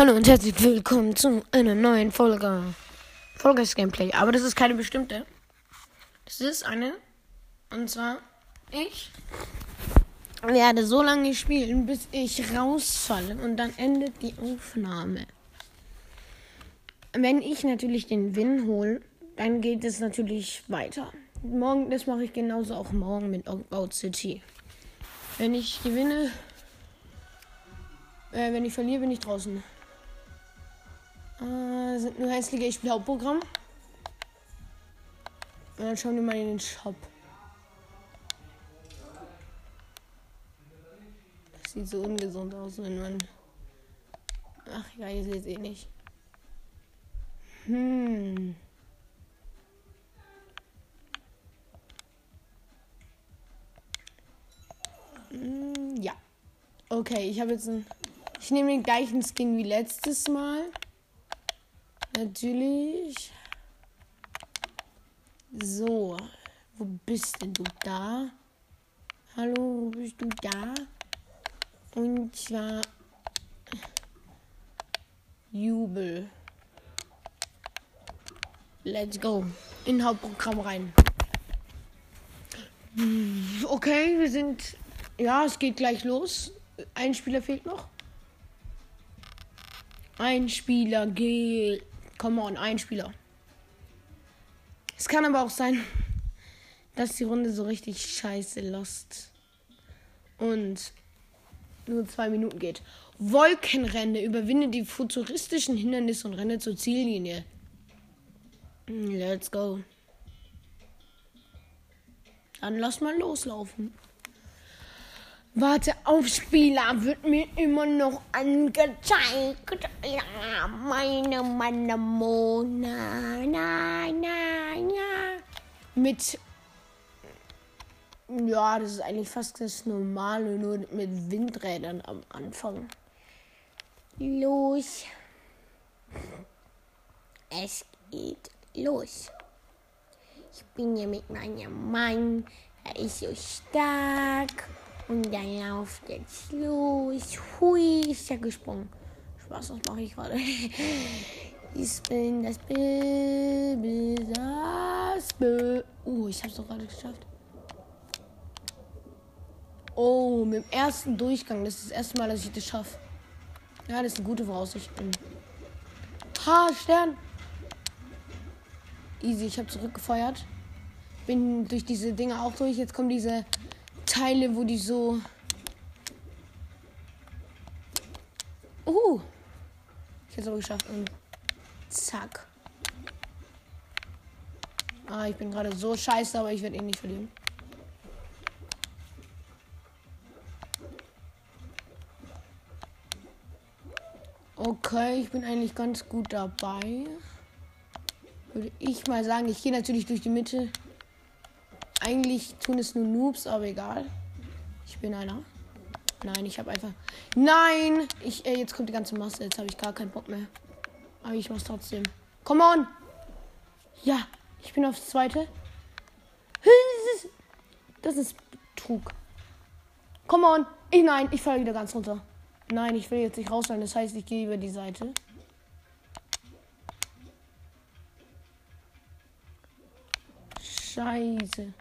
Hallo und herzlich willkommen zu einer neuen Folge. Folges Gameplay. Aber das ist keine bestimmte. Das ist eine. Und zwar, ich werde so lange spielen, bis ich rausfalle. Und dann endet die Aufnahme. Wenn ich natürlich den Win hole, dann geht es natürlich weiter. Morgen, das mache ich genauso auch morgen mit Out City. Wenn ich gewinne, äh, wenn ich verliere, bin ich draußen. Äh, sind nur hässliche, ich spiele Hauptprogramm. Und dann schauen wir mal in den Shop. Das sieht so ungesund aus, wenn man. Ach ja, ihr seht es eh nicht. Hm. hm ja. Okay, ich habe jetzt ein. Ich nehme den gleichen Skin wie letztes Mal. Natürlich. So. Wo bist denn du da? Hallo, wo bist du da? Und zwar Jubel. Let's go. In Hauptprogramm rein. Okay, wir sind. Ja, es geht gleich los. Ein Spieler fehlt noch. Ein Spieler geht. Come on, ein Spieler. Es kann aber auch sein, dass die Runde so richtig scheiße lost. Und nur zwei Minuten geht. Wolkenrenne. Überwinde die futuristischen Hindernisse und renne zur Ziellinie. Let's go. Dann lass mal loslaufen. Warte auf, Spieler wird mir immer noch angezeigt. Ja, meine meine Mona, na, na, na. Mit. Ja, das ist eigentlich fast das Normale, nur mit Windrädern am Anfang. Los. Es geht los. Ich bin hier mit meinem Mann. Er ist so stark. Und dann lauft jetzt los. Hui, ist ja gesprungen. Spaß, was mache ich gerade? Ich bin das Baby, das Baby. Uh, ich hab's doch gerade geschafft. Oh, mit dem ersten Durchgang. Das ist das erste Mal, dass ich das schaffe. Ja, das ist eine gute Voraussicht. Ha, Stern. Easy, ich habe zurückgefeuert. Bin durch diese Dinge auch durch. Jetzt kommen diese Teile, wo die so. Uh. Ich es aber geschafft. Und zack. Ah, ich bin gerade so scheiße, aber ich werde ihn nicht verlieren. Okay, ich bin eigentlich ganz gut dabei. Würde ich mal sagen, ich gehe natürlich durch die Mitte. Eigentlich tun es nur Noobs, aber egal. Ich bin einer. Nein, ich habe einfach. Nein! Ich, äh, jetzt kommt die ganze Masse. Jetzt habe ich gar keinen Bock mehr. Aber ich mach's trotzdem. Come on! Ja, ich bin aufs zweite. Das ist Trug. Come on! Ich, nein, ich falle wieder ganz runter. Nein, ich will jetzt nicht rausfallen. Das heißt, ich gehe über die Seite. Scheiße.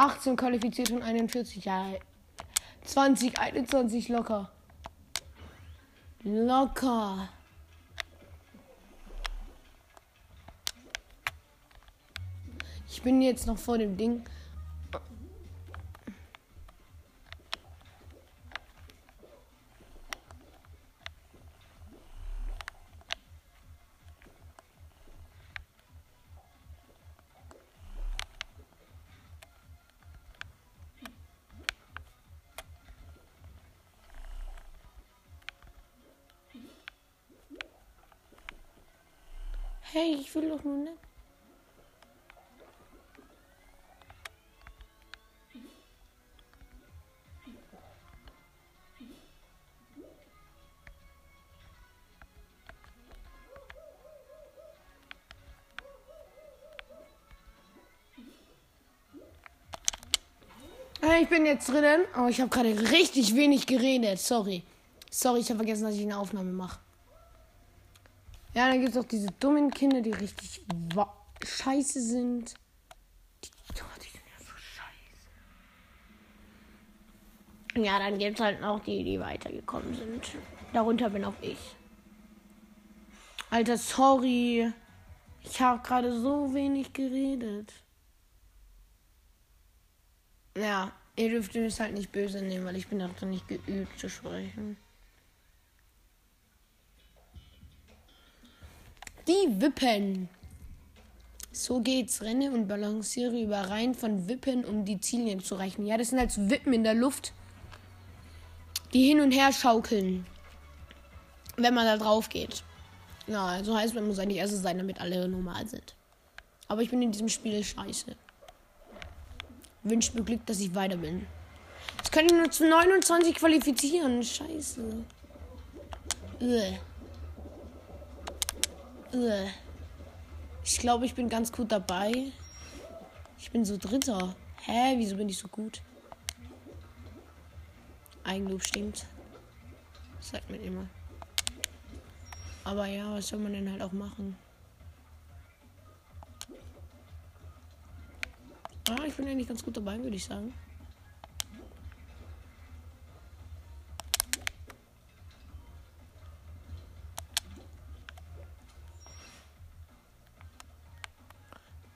18 qualifiziert und 41 Jahre. 20, 21 locker. Locker. Ich bin jetzt noch vor dem Ding. Hey, ich will doch nur nicht. Ich bin jetzt drinnen, aber oh, ich habe gerade richtig wenig geredet. Sorry. Sorry, ich habe vergessen, dass ich eine Aufnahme mache. Ja, dann gibt es auch diese dummen Kinder, die richtig scheiße sind. Die, oh, die sind ja so scheiße. Ja, dann gibt es halt noch die, die weitergekommen sind. Darunter bin auch ich. Alter, sorry. Ich habe gerade so wenig geredet. Ja, ihr dürft es halt nicht böse nehmen, weil ich bin auch nicht geübt zu sprechen. Die Wippen. So geht's. Renne und balanciere über Reihen von Wippen, um die Ziele zu erreichen. Ja, das sind halt so Wippen in der Luft, die hin und her schaukeln, wenn man da drauf geht. Ja, so heißt man muss eigentlich erst sein, damit alle normal sind. Aber ich bin in diesem Spiel scheiße. Wünscht mir Glück, dass ich weiter bin. Jetzt kann ich nur zu 29 qualifizieren. Scheiße. Ugh. Ugh. Ich glaube, ich bin ganz gut dabei. Ich bin so Dritter. Hä? Wieso bin ich so gut? Eigenlob stinkt. Sagt mir immer. Aber ja, was soll man denn halt auch machen? Ah, ich bin eigentlich ganz gut dabei, würde ich sagen.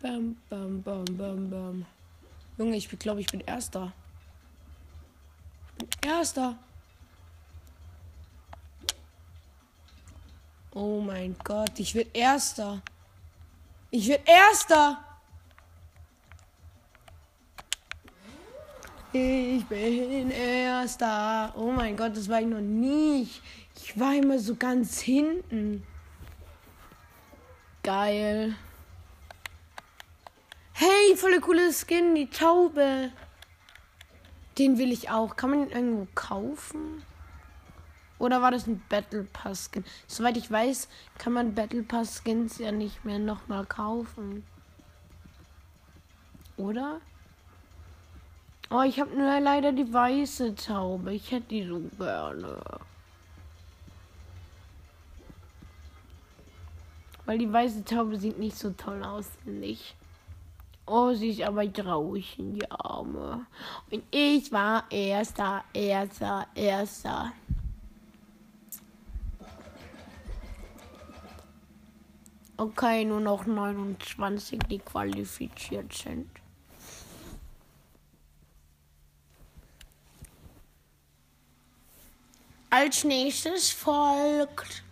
Bam, bam, bam, bam, bam. Junge, ich glaube, ich bin Erster. Ich bin Erster. Oh mein Gott, ich werde Erster. Ich werde Erster. Ich bin Erster. Oh mein Gott, das war ich noch nie. Ich war immer so ganz hinten. Geil. Hey, volle coole Skin, die Taube. Den will ich auch. Kann man den irgendwo kaufen? Oder war das ein Battle Pass Skin? Soweit ich weiß, kann man Battle Pass Skins ja nicht mehr nochmal kaufen. Oder? Oh, ich habe nur leider die weiße Taube. Ich hätte die so gerne. Weil die weiße Taube sieht nicht so toll aus, ich. Oh, sie ist aber traurig in die Arme. Und ich war erster, erster, erster. Okay, nur noch 29, die qualifiziert sind. Als nächstes folgt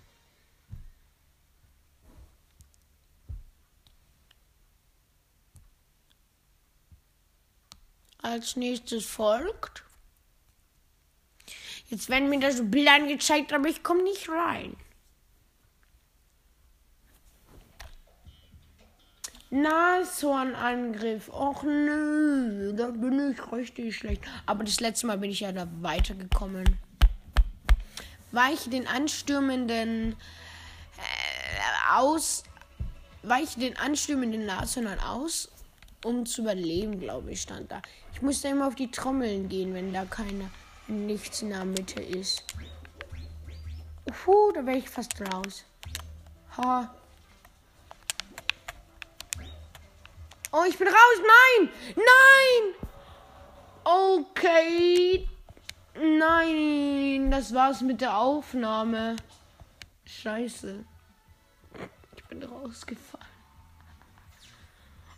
Als nächstes folgt. Jetzt werden mir da so Bilder angezeigt, aber ich komme nicht rein. Nashornangriff. Och nö, da bin ich richtig schlecht. Aber das letzte Mal bin ich ja da weitergekommen. Weiche den anstürmenden äh, aus. Weiche den anstürmenden Nashörnern aus, um zu überleben, glaube ich, stand da. Ich musste immer auf die Trommeln gehen, wenn da keine nichts in der Mitte ist. Puh, da wäre ich fast raus. Ha. Oh, ich bin raus. Nein! Nein! Okay. Nein, das war's mit der Aufnahme. Scheiße. Ich bin rausgefallen.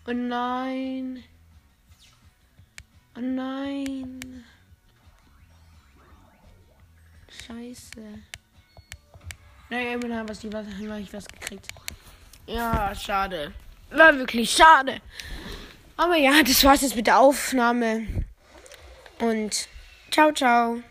Oh nein. Oh nein. Scheiße. Naja, immerhin habe ich was gekriegt. Ja, schade. War wirklich schade. Aber ja, das war's jetzt mit der Aufnahme. Und ciao, ciao.